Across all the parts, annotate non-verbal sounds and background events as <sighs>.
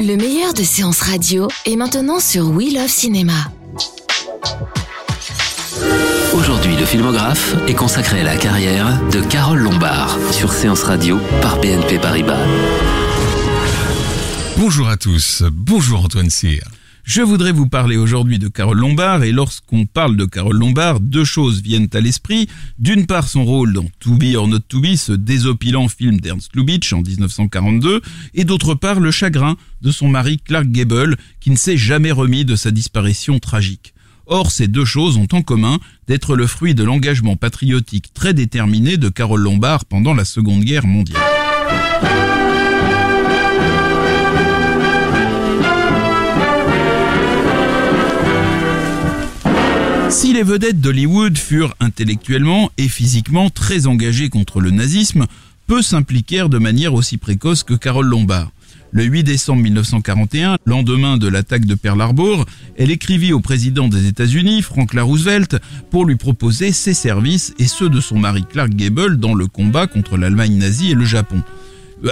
Le meilleur de séances radio est maintenant sur We Love Cinéma. Aujourd'hui, le filmographe est consacré à la carrière de Carole Lombard sur Séance Radio par BNP Paribas. Bonjour à tous, bonjour Antoine Cyr. Je voudrais vous parler aujourd'hui de Carole Lombard et lorsqu'on parle de Carole Lombard, deux choses viennent à l'esprit. D'une part son rôle dans To Be or Not To Be, ce désopilant film d'Ernst Lubitsch en 1942, et d'autre part le chagrin de son mari Clark Gable qui ne s'est jamais remis de sa disparition tragique. Or, ces deux choses ont en commun d'être le fruit de l'engagement patriotique très déterminé de Carole Lombard pendant la Seconde Guerre mondiale. Si les vedettes d'Hollywood furent intellectuellement et physiquement très engagées contre le nazisme, peu s'impliquèrent de manière aussi précoce que Carole Lombard. Le 8 décembre 1941, lendemain de l'attaque de Pearl Harbor, elle écrivit au président des États-Unis, Franklin Roosevelt, pour lui proposer ses services et ceux de son mari Clark Gable dans le combat contre l'Allemagne nazie et le Japon.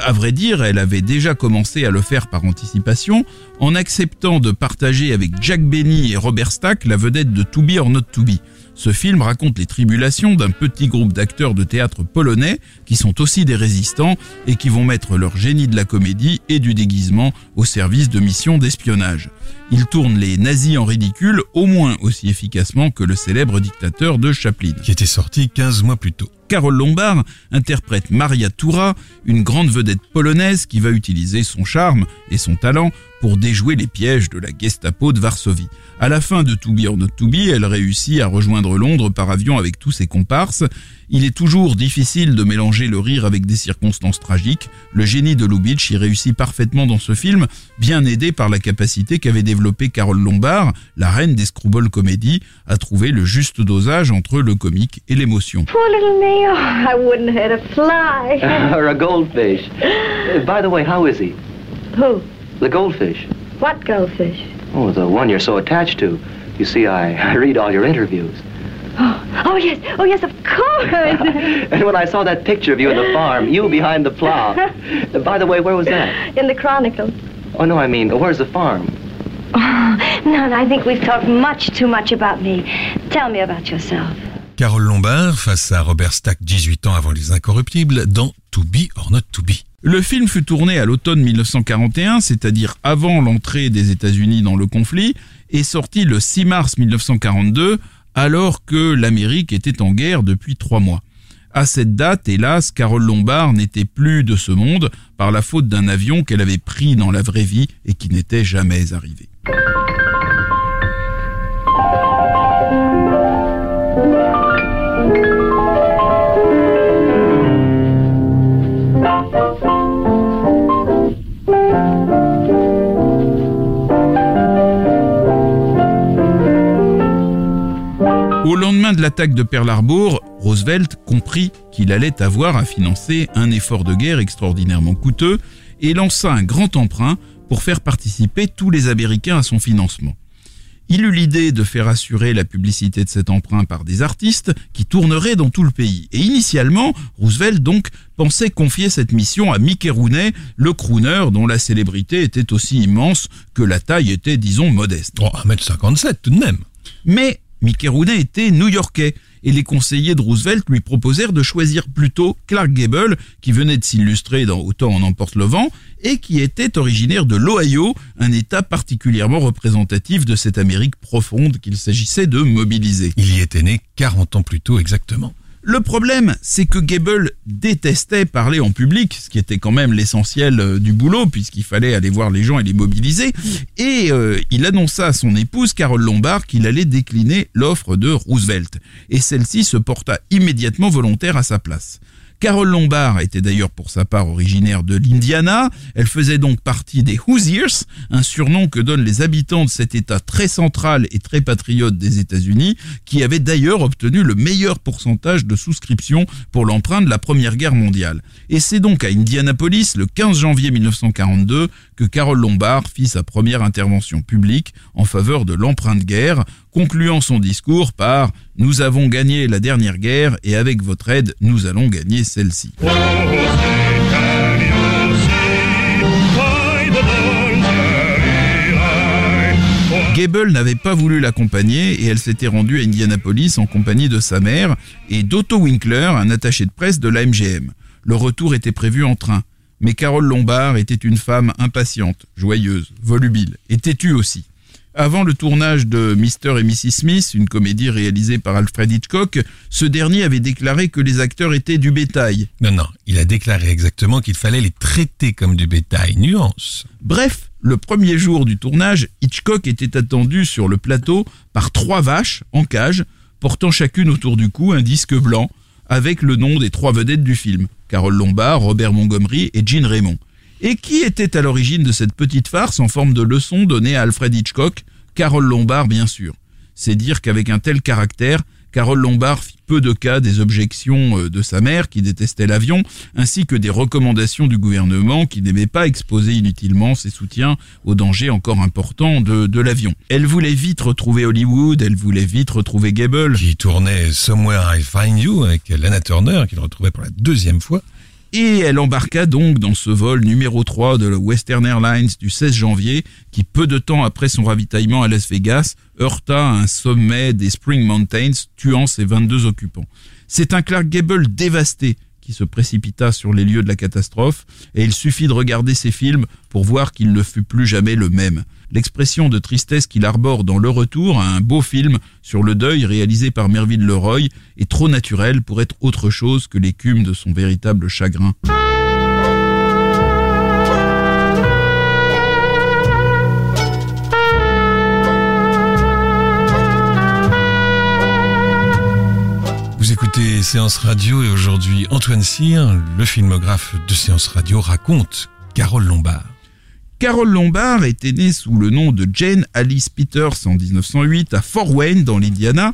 À vrai dire, elle avait déjà commencé à le faire par anticipation en acceptant de partager avec Jack Benny et Robert Stack la vedette de To Be or Not To Be. Ce film raconte les tribulations d'un petit groupe d'acteurs de théâtre polonais qui sont aussi des résistants et qui vont mettre leur génie de la comédie et du déguisement au service de missions d'espionnage. Ils tournent les nazis en ridicule au moins aussi efficacement que le célèbre dictateur de Chaplin. Qui était sorti 15 mois plus tôt. Carole Lombard interprète Maria Toura, une grande vedette polonaise qui va utiliser son charme et son talent pour déjouer les pièges de la Gestapo de Varsovie. À la fin de To Be or Not To Be, elle réussit à rejoindre Londres par avion avec tous ses comparses. Il est toujours difficile de mélanger le rire avec des circonstances tragiques. Le génie de Lubitsch y réussit parfaitement dans ce film, bien aidé par la capacité qu'avait développée Carole Lombard, la reine des screwball comédies, à trouver le juste dosage entre le comique et l'émotion. Little <sighs> Neil. I wouldn't hurt a fly. <laughs> or a goldfish. Uh, <gasps> by the way, how is he? Who? The goldfish. What goldfish? Oh, the one you're so attached to. You see, I, I read all your interviews. Oh, <gasps> oh yes. Oh yes, of course. <laughs> and when I saw that picture of you in the farm, you behind the plow. <laughs> By the way, where was that? In the Chronicle. Oh, no, I mean, where's the farm? Oh, no, I think we've talked much too much about me. Tell me about yourself. Carole Lombard face à Robert Stack 18 ans avant les Incorruptibles dans To Be or Not To Be. Le film fut tourné à l'automne 1941, c'est-à-dire avant l'entrée des États-Unis dans le conflit, et sorti le 6 mars 1942, alors que l'Amérique était en guerre depuis trois mois. À cette date, hélas, Carole Lombard n'était plus de ce monde par la faute d'un avion qu'elle avait pris dans la vraie vie et qui n'était jamais arrivé. Lendemain de l'attaque de Pearl Harbor, Roosevelt comprit qu'il allait avoir à financer un effort de guerre extraordinairement coûteux et lança un grand emprunt pour faire participer tous les Américains à son financement. Il eut l'idée de faire assurer la publicité de cet emprunt par des artistes qui tourneraient dans tout le pays. Et initialement, Roosevelt donc pensait confier cette mission à Mickey Rooney, le crooner dont la célébrité était aussi immense que la taille était, disons, modeste. Oh, 1m57 tout de même. Mais Mickey Rooney était new-yorkais et les conseillers de Roosevelt lui proposèrent de choisir plutôt Clark Gable, qui venait de s'illustrer dans Autant en emporte le vent, et qui était originaire de l'Ohio, un État particulièrement représentatif de cette Amérique profonde qu'il s'agissait de mobiliser. Il y était né 40 ans plus tôt exactement. Le problème, c'est que Gable détestait parler en public, ce qui était quand même l'essentiel euh, du boulot, puisqu'il fallait aller voir les gens et les mobiliser. Et euh, il annonça à son épouse, Carole Lombard, qu'il allait décliner l'offre de Roosevelt. Et celle-ci se porta immédiatement volontaire à sa place. Carole Lombard était d'ailleurs pour sa part originaire de l'Indiana. Elle faisait donc partie des Hoosiers, un surnom que donnent les habitants de cet État très central et très patriote des États-Unis, qui avait d'ailleurs obtenu le meilleur pourcentage de souscription pour l'emprunt de la Première Guerre mondiale. Et c'est donc à Indianapolis, le 15 janvier 1942, que Carole Lombard fit sa première intervention publique en faveur de l'emprunt de guerre, concluant son discours par ⁇ Nous avons gagné la dernière guerre et avec votre aide, nous allons gagner celle-ci ⁇ Gable n'avait pas voulu l'accompagner et elle s'était rendue à Indianapolis en compagnie de sa mère et d'Otto Winkler, un attaché de presse de la MGM. Le retour était prévu en train. Mais Carole Lombard était une femme impatiente, joyeuse, volubile et têtue aussi. Avant le tournage de Mr. et Mrs. Smith, une comédie réalisée par Alfred Hitchcock, ce dernier avait déclaré que les acteurs étaient du bétail. Non, non, il a déclaré exactement qu'il fallait les traiter comme du bétail. Nuance. Bref, le premier jour du tournage, Hitchcock était attendu sur le plateau par trois vaches en cage, portant chacune autour du cou un disque blanc, avec le nom des trois vedettes du film, Carole Lombard, Robert Montgomery et Jean Raymond. Et qui était à l'origine de cette petite farce en forme de leçon donnée à Alfred Hitchcock Carole Lombard, bien sûr. C'est dire qu'avec un tel caractère, Carole Lombard fit peu de cas des objections euh, de sa mère qui détestait l'avion, ainsi que des recommandations du gouvernement qui n'aimait pas exposer inutilement ses soutiens aux dangers encore importants de, l'avion. Elle voulait vite retrouver Hollywood, elle voulait vite retrouver Gable. Qui tournait Somewhere I Find You avec Lana Turner, qu'il retrouvait pour la deuxième fois. Et elle embarqua donc dans ce vol numéro 3 de la Western Airlines du 16 janvier, qui peu de temps après son ravitaillement à Las Vegas, heurta un sommet des Spring Mountains, tuant ses 22 occupants. C'est un Clark Gable dévasté qui se précipita sur les lieux de la catastrophe, et il suffit de regarder ses films pour voir qu'il ne fut plus jamais le même. L'expression de tristesse qu'il arbore dans Le Retour, un beau film sur le deuil réalisé par Mervyn Leroy, est trop naturel pour être autre chose que l'écume de son véritable chagrin. Vous écoutez Séance Radio et aujourd'hui Antoine Cyr, le filmographe de Séance Radio, raconte Carole Lombard. Carole Lombard était née sous le nom de Jane Alice Peters en 1908 à Fort Wayne dans l'Indiana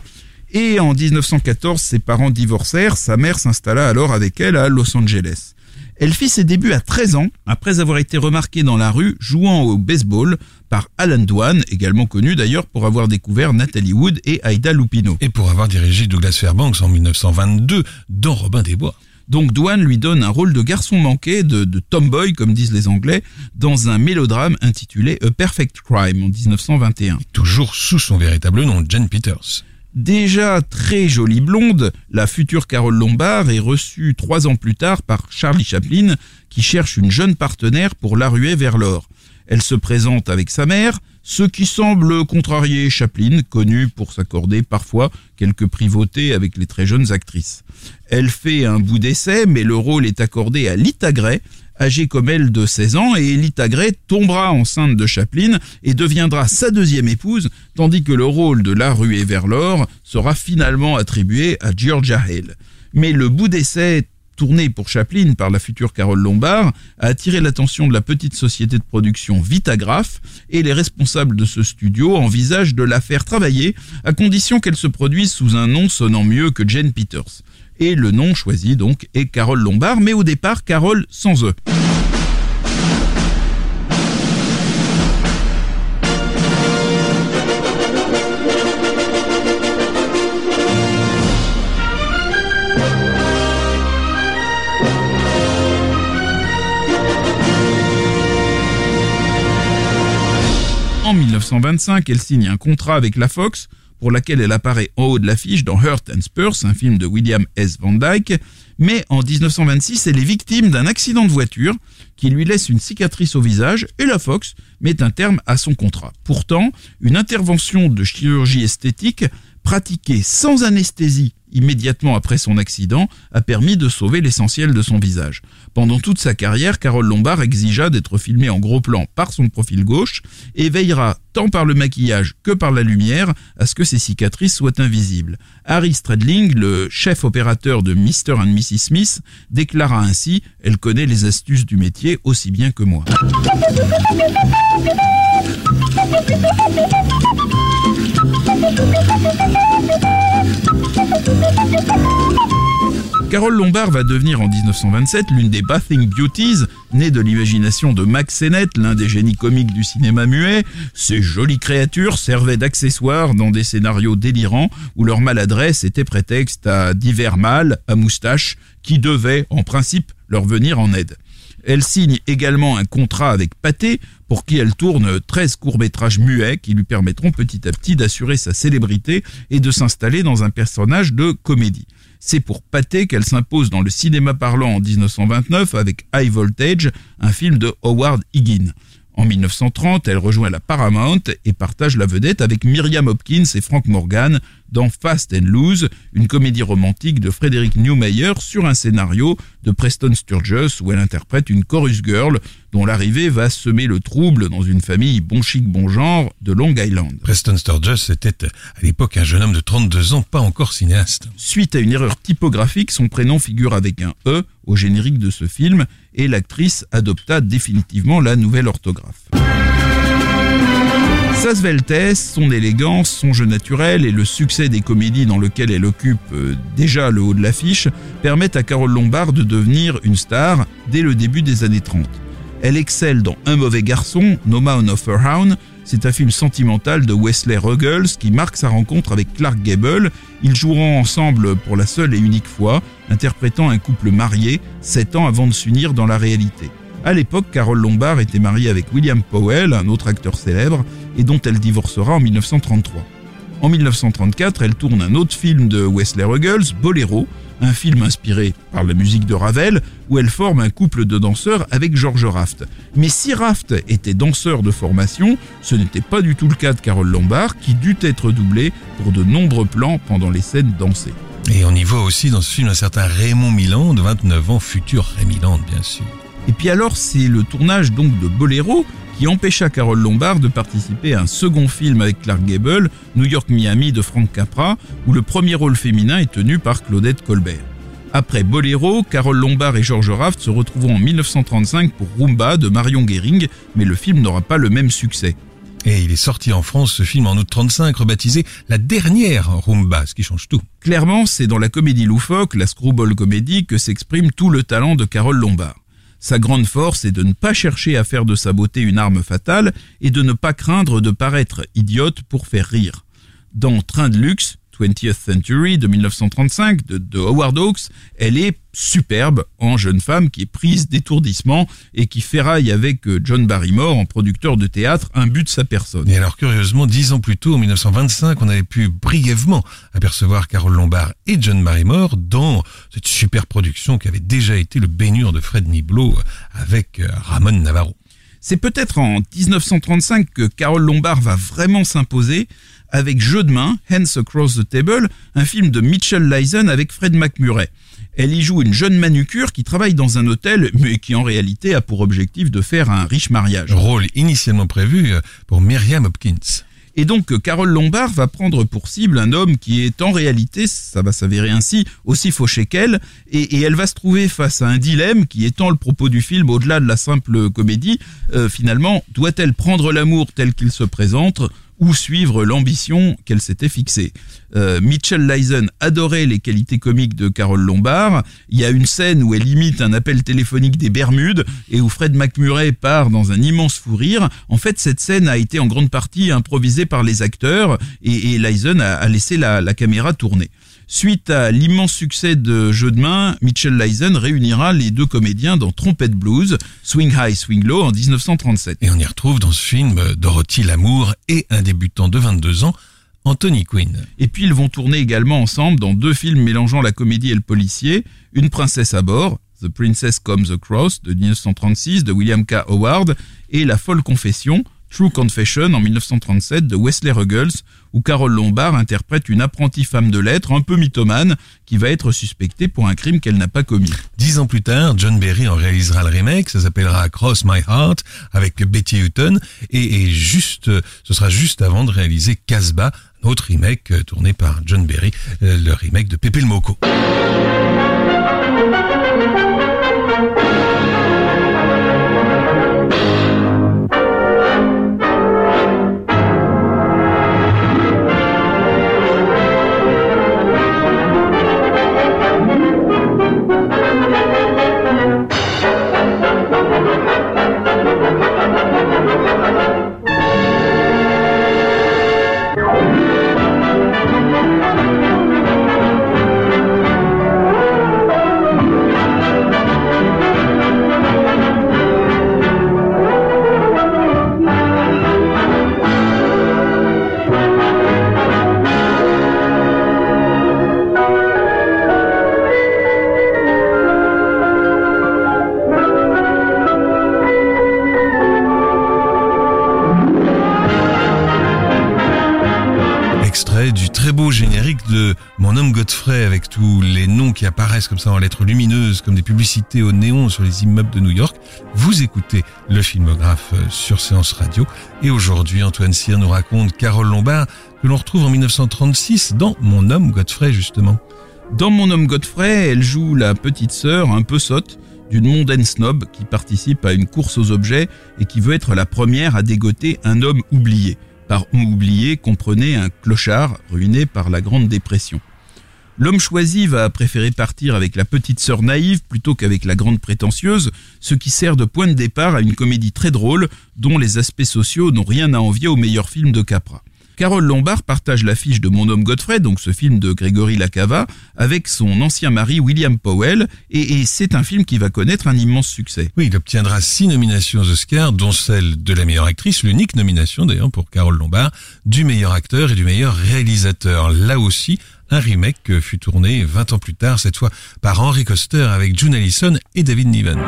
et en 1914 ses parents divorcèrent, sa mère s'installa alors avec elle à Los Angeles. Elle fit ses débuts à 13 ans, après avoir été remarquée dans la rue jouant au baseball par Alan Dwan, également connu d'ailleurs pour avoir découvert Nathalie Wood et Aida Lupino. Et pour avoir dirigé Douglas Fairbanks en 1922 dans Robin des Bois. Donc Dwan lui donne un rôle de garçon manqué, de, de tomboy comme disent les Anglais, dans un mélodrame intitulé A Perfect Crime en 1921. Toujours sous son véritable nom, Jane Peters. Déjà très jolie blonde, la future Carole Lombard est reçue trois ans plus tard par Charlie Chaplin, qui cherche une jeune partenaire pour la ruer vers l'or. Elle se présente avec sa mère, ce qui semble contrarier Chaplin, connue pour s'accorder parfois quelques privautés avec les très jeunes actrices. Elle fait un bout d'essai, mais le rôle est accordé à Lita Gray, âgée comme elle de 16 ans, et Lita Gray tombera enceinte de Chaplin et deviendra sa deuxième épouse, tandis que le rôle de la ruée vers l'or sera finalement attribué à Georgia Hale. Mais le bout d'essai tourné pour Chaplin par la future Carole Lombard a attiré l'attention de la petite société de production Vitagraph et les responsables de ce studio envisagent de la faire travailler à condition qu'elle se produise sous un nom sonnant mieux que Jane Peters. Et le nom choisi donc est Carole Lombard, mais au départ Carole sans E. 1925, elle signe un contrat avec la Fox pour laquelle elle apparaît en haut de l'affiche dans Hurt and Spurs, un film de William S. Van Dyke. Mais en 1926, elle est victime d'un accident de voiture qui lui laisse une cicatrice au visage et la Fox met un terme à son contrat. Pourtant, une intervention de chirurgie esthétique pratiquée sans anesthésie immédiatement après son accident, a permis de sauver l'essentiel de son visage. Pendant toute sa carrière, Carole Lombard exigea d'être filmée en gros plan par son profil gauche et veillera tant par le maquillage que par la lumière à ce que ses cicatrices soient invisibles. Harry Stradling, le chef opérateur de Mr. and Mrs. Smith, déclara ainsi Elle connaît les astuces du métier aussi bien que moi. Carole Lombard va devenir en 1927 l'une des Bathing Beauties, née de l'imagination de Max Sennett, l'un des génies comiques du cinéma muet. Ces jolies créatures servaient d'accessoires dans des scénarios délirants où leur maladresse était prétexte à divers mâles à moustache qui devaient, en principe, leur venir en aide. Elle signe également un contrat avec Pathé, pour qui elle tourne 13 courts-métrages muets qui lui permettront petit à petit d'assurer sa célébrité et de s'installer dans un personnage de comédie. C'est pour Pathé qu'elle s'impose dans le cinéma parlant en 1929 avec High Voltage, un film de Howard Higgin. En 1930, elle rejoint la Paramount et partage la vedette avec Miriam Hopkins et Frank Morgan dans Fast and Loose, une comédie romantique de Frédéric Newmeyer sur un scénario de Preston Sturges où elle interprète une chorus girl dont l'arrivée va semer le trouble dans une famille bon chic bon genre de Long Island. Preston Sturges était à l'époque un jeune homme de 32 ans, pas encore cinéaste. Suite à une erreur typographique, son prénom figure avec un E au générique de ce film et l'actrice adopta définitivement la nouvelle orthographe. Sa sveltesse, son élégance, son jeu naturel et le succès des comédies dans lesquelles elle occupe euh, déjà le haut de l'affiche permettent à Carole Lombard de devenir une star dès le début des années 30. Elle excelle dans Un mauvais garçon, No Man of Hound. C'est un film sentimental de Wesley Ruggles qui marque sa rencontre avec Clark Gable. Ils joueront ensemble pour la seule et unique fois, interprétant un couple marié, sept ans avant de s'unir dans la réalité. À l'époque, Carole Lombard était mariée avec William Powell, un autre acteur célèbre, et dont elle divorcera en 1933. En 1934, elle tourne un autre film de Wesley Ruggles, Bolero, un film inspiré par la musique de Ravel, où elle forme un couple de danseurs avec George Raft. Mais si Raft était danseur de formation, ce n'était pas du tout le cas de Carole Lombard, qui dut être doublée pour de nombreux plans pendant les scènes dansées. Et on y voit aussi dans ce film un certain Raymond Milan, de 29 ans, futur Raymond bien sûr. Et puis alors, c'est le tournage donc de Bolero qui empêcha Carole Lombard de participer à un second film avec Clark Gable, New York-Miami de Frank Capra, où le premier rôle féminin est tenu par Claudette Colbert. Après Bolero, Carole Lombard et George Raft se retrouveront en 1935 pour Rumba de Marion Guéring, mais le film n'aura pas le même succès. Et il est sorti en France, ce film, en août 35, rebaptisé La dernière Rumba, ce qui change tout. Clairement, c'est dans la comédie loufoque, la screwball comédie, que s'exprime tout le talent de Carole Lombard. Sa grande force est de ne pas chercher à faire de sa beauté une arme fatale et de ne pas craindre de paraître idiote pour faire rire. Dans Train de luxe, 20th Century de 1935 de, Howard Hawks, elle est superbe en jeune femme qui est prise d'étourdissement et qui ferraille avec euh, John Barrymore en producteur de théâtre un but de sa personne. Et alors curieusement, dix ans plus tôt, en 1925, on avait pu brièvement apercevoir Carole Lombard et John Barrymore dans cette super production qui avait déjà été le baignure de Fred Niblo avec euh, Ramon Navarro. C'est peut-être en 1935 que Carole Lombard va vraiment s'imposer avec Jeu de main, Hands Across the Table, un film de Mitchell Leisen avec Fred McMurray. Elle y joue une jeune manucure qui travaille dans un hôtel, mais qui en réalité a pour objectif de faire un riche mariage. Rôle initialement prévu pour Myriam Hopkins. Et donc Carole Lombard va prendre pour cible un homme qui est en réalité, ça va s'avérer ainsi, aussi fauché qu'elle, et, elle va se trouver face à un dilemme qui étant le propos du film au-delà de la simple comédie. Euh, finalement, doit-elle prendre l'amour tel qu'il se présente ou suivre l'ambition qu'elle s'était fixée. Euh, Mitchell Leisen adorait les qualités comiques de Carole Lombard. Il y a une scène où elle imite un appel téléphonique des Bermudes et où Fred McMurray part dans un immense fou rire. En fait, cette scène a été en grande partie improvisée par les acteurs et, et a, laissé la caméra tourner. Suite à l'immense succès de Jeu de main, Mitchell Leisen réunira les deux comédiens dans Trompette Blues, Swing High, Swing Low en 1937. Et on y retrouve dans ce film Dorothy Lamour et un débutant de 22 ans, Anthony Quinn. Et puis ils vont tourner également ensemble dans deux films mélangeant la comédie et le policier, Une princesse à bord, The Princess Comes Across de 1936 de William K. Howard et La folle confession True Confession en 1937 de Wesley Ruggles, où Carole Lombard interprète une apprentie femme de lettres un peu mythomane qui va être suspectée pour un crime qu'elle n'a pas commis. Dix ans plus tard, John Berry en réalisera le remake, ça s'appellera Cross My Heart avec Betty Hutton et, juste, ce sera juste avant de réaliser Casbah, un autre remake euh, tourné par John Berry, euh, le remake de Pepe le Moco. Générique de Mon homme Godfrey avec tous les noms qui apparaissent comme ça en lettres lumineuses comme des publicités au néon sur les immeubles de New York. Vous écoutez le filmographe euh, sur Séance Radio et aujourd'hui Antoine Cyr nous raconte Carole Lombard que l'on retrouve en 1936 dans Mon homme Godfrey justement. Dans Mon homme Godfrey, elle joue la petite sœur un peu sotte d'une mondaine snob qui participe à une course aux objets et qui veut être la première à dégoter un homme oublié. Par homme oublié, comprenez un clochard ruiné par la Grande Dépression. L'homme choisi va préférer partir avec la petite sœur naïve plutôt qu'avec la grande prétentieuse, ce qui sert de point de départ à une comédie très drôle dont les aspects sociaux n'ont rien à envier au meilleur film de Capra. Carole Lombard partage l'affiche de Mon homme Godfrey, donc ce film de Grégory Lacava, avec son ancien mari William Powell, et, c'est un film qui va connaître un immense succès. Oui, il obtiendra six nominations aux Oscars, dont celle de la meilleure actrice, l'unique nomination d'ailleurs pour Carole Lombard, du meilleur acteur et du meilleur réalisateur. Là aussi, un remake fut tourné 20 ans plus tard, cette fois par Henry Coster avec June Allison et David Niven.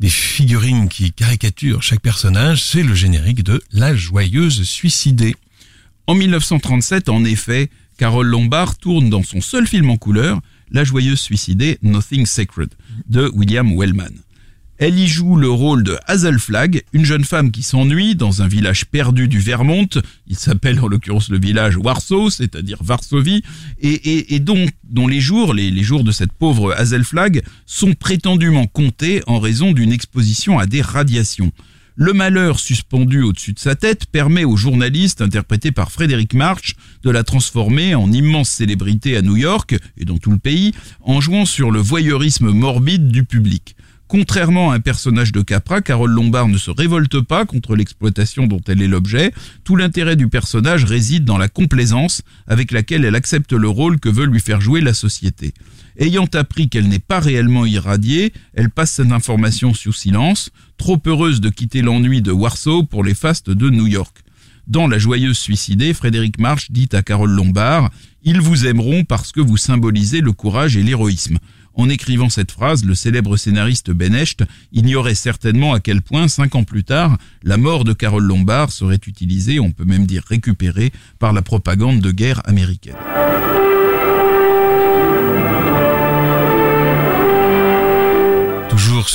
Des figurines qui caricaturent chaque personnage, c'est le générique de La Joyeuse Suicidée. En 1937, en effet, Carole Lombard tourne dans son seul film en couleur, La joyeuse suicidée Nothing Sacred de William Wellman. Elle y joue le rôle de Hazel Flagg, une jeune femme qui s'ennuie dans un village perdu du Vermont. Il s'appelle en l'occurrence le village Warsaw, c'est-à-dire Varsovie, et, et, et dont, les jours, les, les jours de cette pauvre Hazel Flagg, sont prétendument comptés en raison d'une exposition à des radiations. Le malheur suspendu au-dessus de sa tête permet au journaliste, interprété par Frédéric March, de la transformer en immense célébrité à New York et dans tout le pays, en jouant sur le voyeurisme morbide du public. Contrairement à un personnage de Capra, Carole Lombard ne se révolte pas contre l'exploitation dont elle est l'objet. Tout l'intérêt du personnage réside dans la complaisance avec laquelle elle accepte le rôle que veut lui faire jouer la société. Ayant appris qu'elle n'est pas réellement irradiée, elle passe cette information sous silence, trop heureuse de quitter l'ennui de Warsaw pour les fastes de New York. Dans La joyeuse suicidée, Frédéric March dit à Carole Lombard Ils vous aimeront parce que vous symbolisez le courage et l'héroïsme. En écrivant cette phrase, le célèbre scénariste Ben Hecht ignorait certainement à quel point, cinq ans plus tard, la mort de Carole Lombard serait utilisée, on peut même dire récupérée, par la propagande de guerre américaine.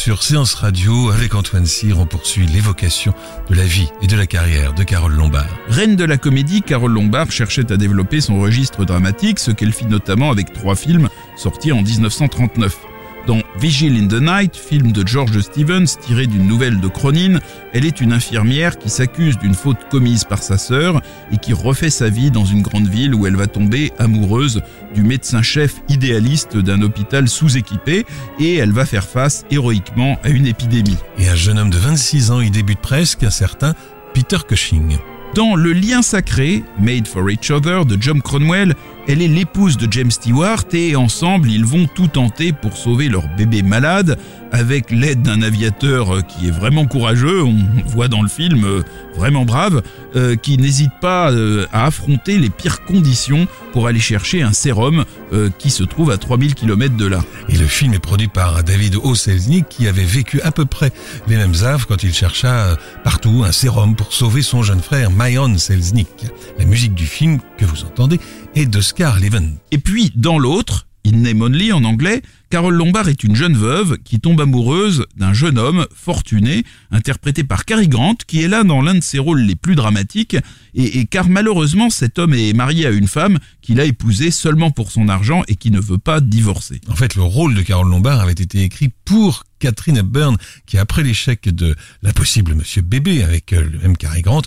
Sur Séance Radio, avec Antoine Cyr, on poursuit l'évocation de la vie et de la carrière de Carole Lombard. Reine de la comédie, Carole Lombard cherchait à développer son registre dramatique, ce qu'elle fit notamment avec trois films sortis en 1939. Dans Vigil in the Night, film de George Stevens tiré d'une nouvelle de Cronin, elle est une infirmière qui s'accuse d'une faute commise par sa sœur et qui refait sa vie dans une grande ville où elle va tomber amoureuse du médecin-chef idéaliste d'un hôpital sous-équipé et elle va faire face héroïquement à une épidémie. Et un jeune homme de 26 ans y débute presque, un certain Peter Cushing. Dans Le lien sacré, Made for Each Other de John Cronwell, elle est l'épouse de James Stewart et ensemble ils vont tout tenter pour sauver leur bébé malade avec l'aide d'un aviateur qui est vraiment courageux, on voit dans le film euh, vraiment brave, euh, qui n'hésite pas euh, à affronter les pires conditions pour aller chercher un sérum qui se trouve à 3000 km de là. Et le film est produit par David O. Selznick qui avait vécu à peu près les mêmes affres quand il chercha partout un sérum pour sauver son jeune frère Mayon Selznick. La musique du film que vous entendez Leven. Et puis dans l'autre, In Name Only en anglais, Carole Lombard est une jeune veuve qui tombe amoureuse d'un jeune homme fortuné, interprété par Cary Grant, qui est là dans l'un de ses rôles les plus dramatiques, et, car malheureusement cet homme est marié à une femme qu'il a épousée seulement pour son argent et qui ne veut pas divorcer. En fait, le rôle de Carole Lombard avait été écrit pour Catherine Hepburn, qui après l'échec de l'impossible Monsieur Bébé avec euh, le même Cary Grant,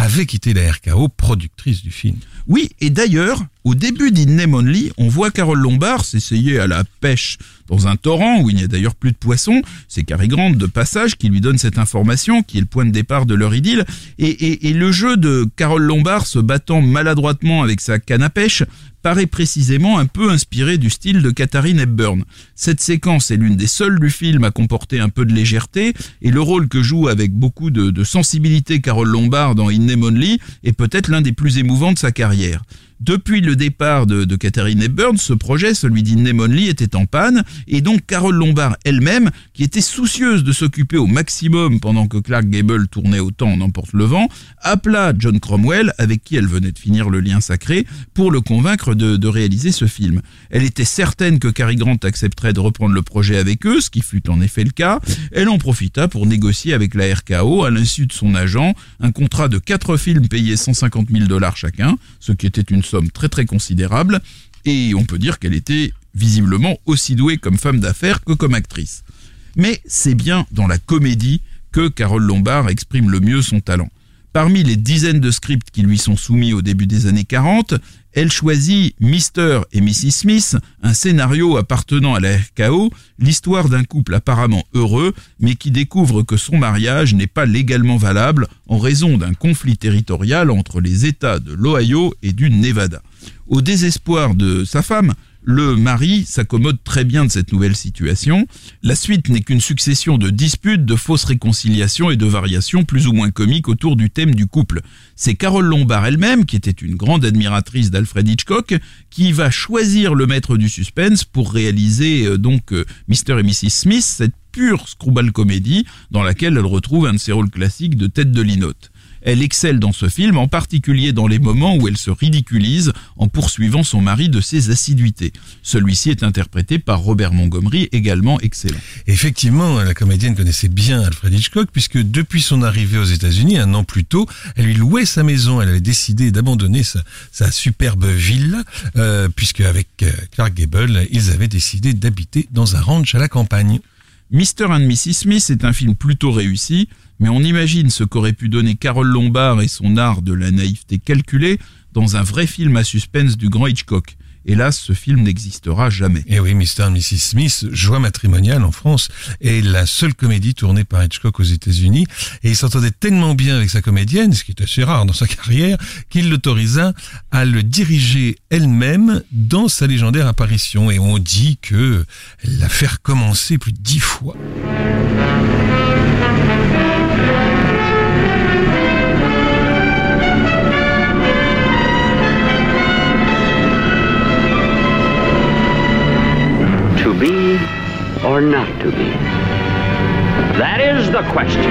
avait quitté la RKO, productrice du film. Oui, et d'ailleurs, au début d'In Name Only, on voit Carole Lombard s'essayer à la pêche dans un torrent où il n'y a d'ailleurs plus de poissons. C'est Cary Grant de passage qui lui donne cette information, qui est le point de départ de leur idylle. Et, le jeu de Carole Lombard se battant maladroitement avec sa canne à pêche paraît précisément un peu inspiré du style de Katharine Hepburn. Cette séquence est l'une des seules du film à comporter un peu de légèreté, et le rôle que joue avec beaucoup de, sensibilité Carole Lombard dans In Name Only est peut-être l'un des plus émouvants de sa carrière. Depuis le départ de, de Catherine Hepburn, ce projet, celui d'Innemonly, était en panne, et donc Carole Lombard elle-même, qui était soucieuse de s'occuper au maximum pendant que Clark Gable tournait autant en emporte le vent, appela John Cromwell, avec qui elle venait de finir le lien sacré, pour le convaincre de, de réaliser ce film. Elle était certaine que Cary Grant accepterait de reprendre le projet avec eux, ce qui fut en effet le cas. Elle en profita pour négocier avec la RKO, à l'insu de son agent, un contrat de quatre films payés 150 000 dollars chacun, ce qui était une somme très très considérable, et on peut dire qu'elle était visiblement aussi douée comme femme d'affaires que comme actrice. Mais c'est bien dans la comédie que Carole Lombard exprime le mieux son talent. Parmi les dizaines de scripts qui lui sont soumis au début des années 40, elle choisit Mr. et Mrs. Smith, un scénario appartenant à la RKO, l'histoire d'un couple apparemment heureux, mais qui découvre que son mariage n'est pas légalement valable en raison d'un conflit territorial entre les États de l'Ohio et du Nevada. Au désespoir de sa femme, le mari s'accommode très bien de cette nouvelle situation. La suite n'est qu'une succession de disputes, de fausses réconciliations et de variations plus ou moins comiques autour du thème du couple. C'est Carole Lombard elle-même, qui était une grande admiratrice d'Alfred Hitchcock, qui va choisir le maître du suspense pour réaliser euh, donc euh, Mr. et Mrs. Smith, cette pure screwball comédie dans laquelle elle retrouve un de ses rôles classiques de tête de linotte. Elle excelle dans ce film, en particulier dans les moments où elle se ridiculise en poursuivant son mari de ses assiduités. Celui-ci est interprété par Robert Montgomery, également excellent. Effectivement, la comédienne connaissait bien Alfred Hitchcock, puisque depuis son arrivée aux États-Unis, un an plus tôt, elle lui louait sa maison. Elle avait décidé d'abandonner sa, superbe ville, euh, puisque avec euh, Clark Gable, ils avaient décidé d'habiter dans un ranch à la campagne. Mr. and Mrs. Smith est un film plutôt réussi, mais on imagine ce qu'aurait pu donner Carole Lombard et son art de la naïveté calculée dans un vrai film à suspense du grand Hitchcock. Hélas, ce film n'existera jamais. Et oui, Mr. et Mrs. Smith, Joie matrimoniale en France, est la seule comédie tournée par Hitchcock aux États-Unis. Et il s'entendait tellement bien avec sa comédienne, ce qui est assez rare dans sa <laughs> carrière, qu'il l'autorisa à le diriger elle-même dans sa légendaire apparition. Et on dit que l'a fait recommencer plus de dix fois. Or not to be? That is the question.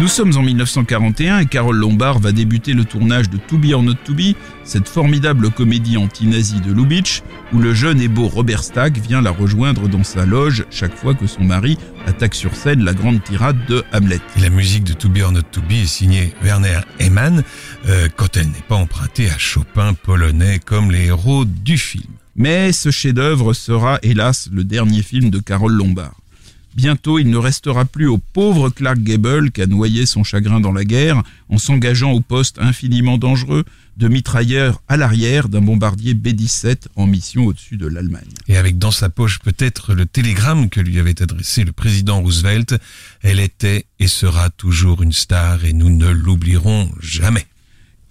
Nous sommes en 1941 et Carole Lombard va débuter le tournage de To Be or Not To Be, cette formidable comédie anti-nazie de Lubitsch, où le jeune et beau Robert Stack vient la rejoindre dans sa loge chaque fois que son mari attaque sur scène la grande tirade de Hamlet. Et la musique de To Be or Not To Be est signée Werner Eman, euh, quand elle n'est pas empruntée à Chopin polonais comme les héros du film. Mais ce chef-d'œuvre sera hélas le dernier film de Carole Lombard. Bientôt, il ne restera plus au pauvre Clark Gable qu'à noyer son chagrin dans la guerre en s'engageant au poste infiniment dangereux de mitrailleur à l'arrière d'un bombardier B-17 en mission au-dessus de l'Allemagne. Et avec dans sa poche peut-être le télégramme que lui avait adressé le président Roosevelt, elle était et sera toujours une star et nous ne l'oublierons jamais.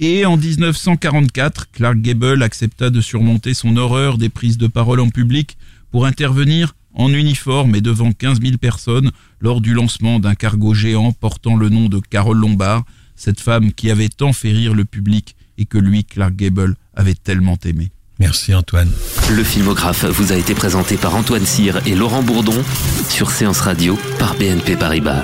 Et en 1944, Clark Gable accepta de surmonter son horreur des prises de parole en public pour intervenir en uniforme et devant 15 000 personnes lors du lancement d'un cargo géant portant le nom de Carole Lombard, cette femme qui avait tant fait rire le public et que lui, Clark Gable, avait tellement aimé. Merci Antoine. Le filmographe vous a été présenté par Antoine Cyr et Laurent Bourdon sur Séance Radio par BNP Paribas.